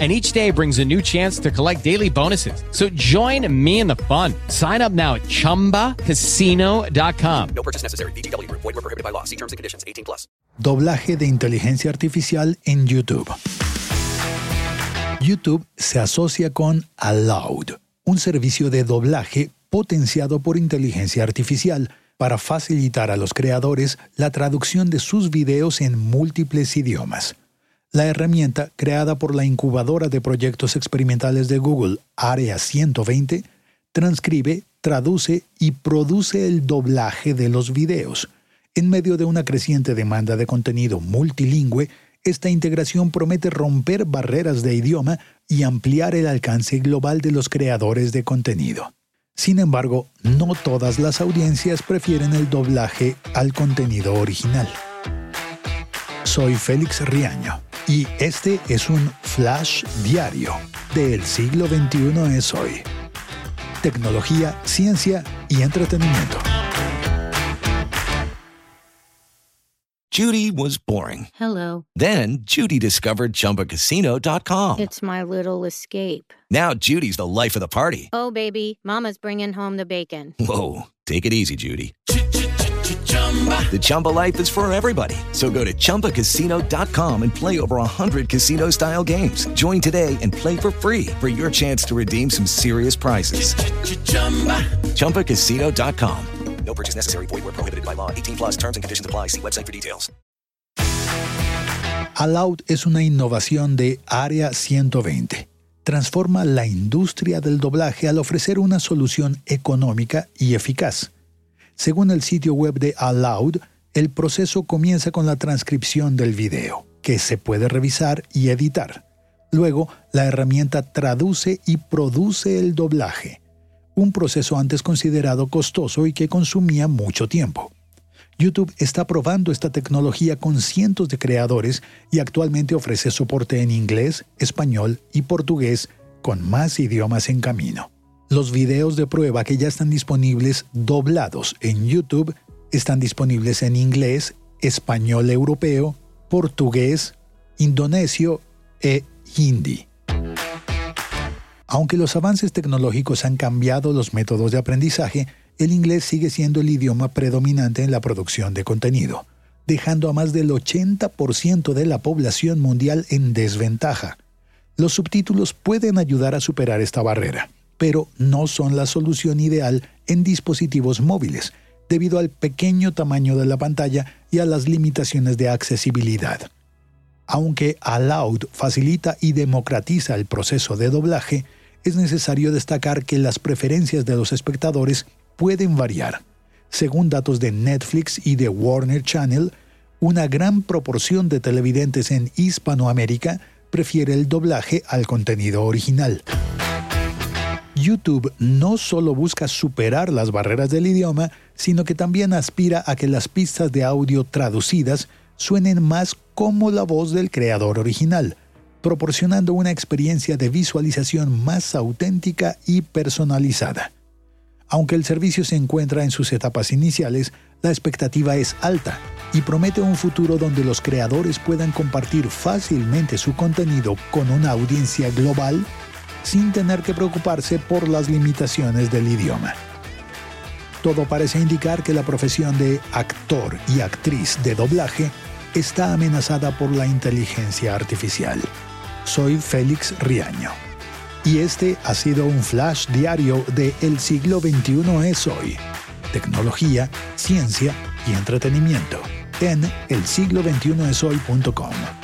and each day brings a new chance to collect daily bonuses. So join me in the fun. Sign up now at ChumbaCasino.com. No purchase necessary. BGW. Void were prohibited by law. See terms and conditions. 18 plus. Doblaje de inteligencia artificial en YouTube. YouTube se asocia con Aloud, un servicio de doblaje potenciado por inteligencia artificial para facilitar a los creadores la traducción de sus videos en múltiples idiomas. La herramienta, creada por la incubadora de proyectos experimentales de Google, Area 120, transcribe, traduce y produce el doblaje de los videos. En medio de una creciente demanda de contenido multilingüe, esta integración promete romper barreras de idioma y ampliar el alcance global de los creadores de contenido. Sin embargo, no todas las audiencias prefieren el doblaje al contenido original. Soy Félix Riaño y este es un flash diario del siglo XXI es hoy. Tecnología, ciencia y entretenimiento. Judy was boring. Hello. Then Judy discovered ChumbaCasino.com. It's my little escape. Now Judy's the life of the party. Oh, baby, Mama's bringing home the bacon. Whoa, take it easy, Judy. The Chumba life is for everybody. So go to ChumbaCasino.com and play over 100 casino style games. Join today and play for free for your chance to redeem some serious prizes. ChumbaCasino.com. No purchase necessary. Void were prohibited by law. 18 plus terms and conditions apply. See website for details. Aloud es una innovación de Área 120. Transforma la industria del doblaje al ofrecer una solución económica y eficaz. Según el sitio web de Aloud, el proceso comienza con la transcripción del video, que se puede revisar y editar. Luego, la herramienta traduce y produce el doblaje, un proceso antes considerado costoso y que consumía mucho tiempo. YouTube está probando esta tecnología con cientos de creadores y actualmente ofrece soporte en inglés, español y portugués con más idiomas en camino. Los videos de prueba que ya están disponibles doblados en YouTube están disponibles en inglés, español europeo, portugués, indonesio e hindi. Aunque los avances tecnológicos han cambiado los métodos de aprendizaje, el inglés sigue siendo el idioma predominante en la producción de contenido, dejando a más del 80% de la población mundial en desventaja. Los subtítulos pueden ayudar a superar esta barrera, pero no son la solución ideal en dispositivos móviles, debido al pequeño tamaño de la pantalla y a las limitaciones de accesibilidad. Aunque Aloud facilita y democratiza el proceso de doblaje, es necesario destacar que las preferencias de los espectadores pueden variar. Según datos de Netflix y de Warner Channel, una gran proporción de televidentes en Hispanoamérica prefiere el doblaje al contenido original. YouTube no solo busca superar las barreras del idioma, sino que también aspira a que las pistas de audio traducidas suenen más como la voz del creador original, proporcionando una experiencia de visualización más auténtica y personalizada. Aunque el servicio se encuentra en sus etapas iniciales, la expectativa es alta y promete un futuro donde los creadores puedan compartir fácilmente su contenido con una audiencia global sin tener que preocuparse por las limitaciones del idioma. Todo parece indicar que la profesión de actor y actriz de doblaje está amenazada por la inteligencia artificial. Soy Félix Riaño. Y este ha sido un flash diario de El siglo XXI es hoy. Tecnología, ciencia y entretenimiento en elsiglo21eshoy.com.